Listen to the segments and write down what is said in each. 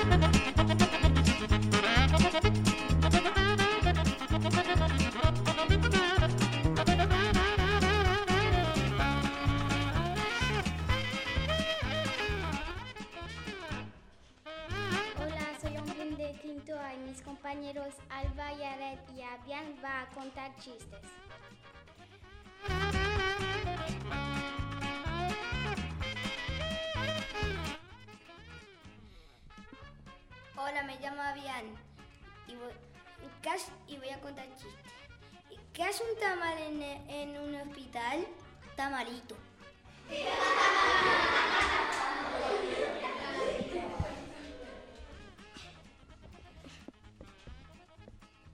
Hola, de Quinto y mis compañeros Alba, Yaret y Abian va a contar chistes. Me llamo Avian y voy, ¿qué hace- y voy a contar chistes. ¿Qué hace un tamal en, en un hospital? Tamarito.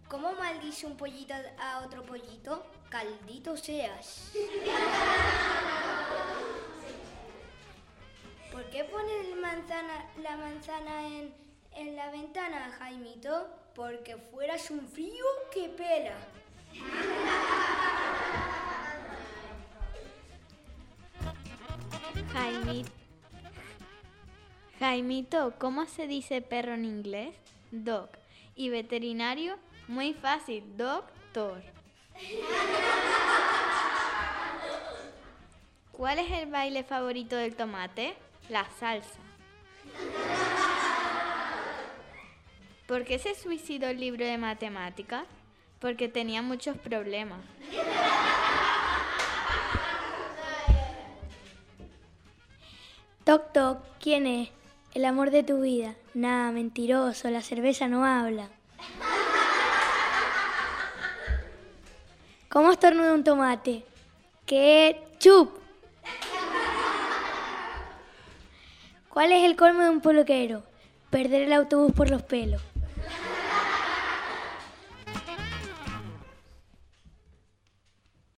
¿Cómo maldice un pollito a otro pollito? Caldito seas. ¿Por qué pone la manzana en, en la ventana, Jaimito? Porque fueras un frío que pela. Jaimito. Jaimito, ¿cómo se dice perro en inglés? Dog. ¿Y veterinario? Muy fácil, doctor. ¿Cuál es el baile favorito del tomate? La salsa. ¿Por qué se suicidó el libro de matemáticas? Porque tenía muchos problemas. Toc toc, ¿quién es? El amor de tu vida. Nada, mentiroso, la cerveza no habla. ¿Cómo estornuda un tomate? ¡Qué chup! ¿Cuál es el colmo de un peluquero? Perder el autobús por los pelos.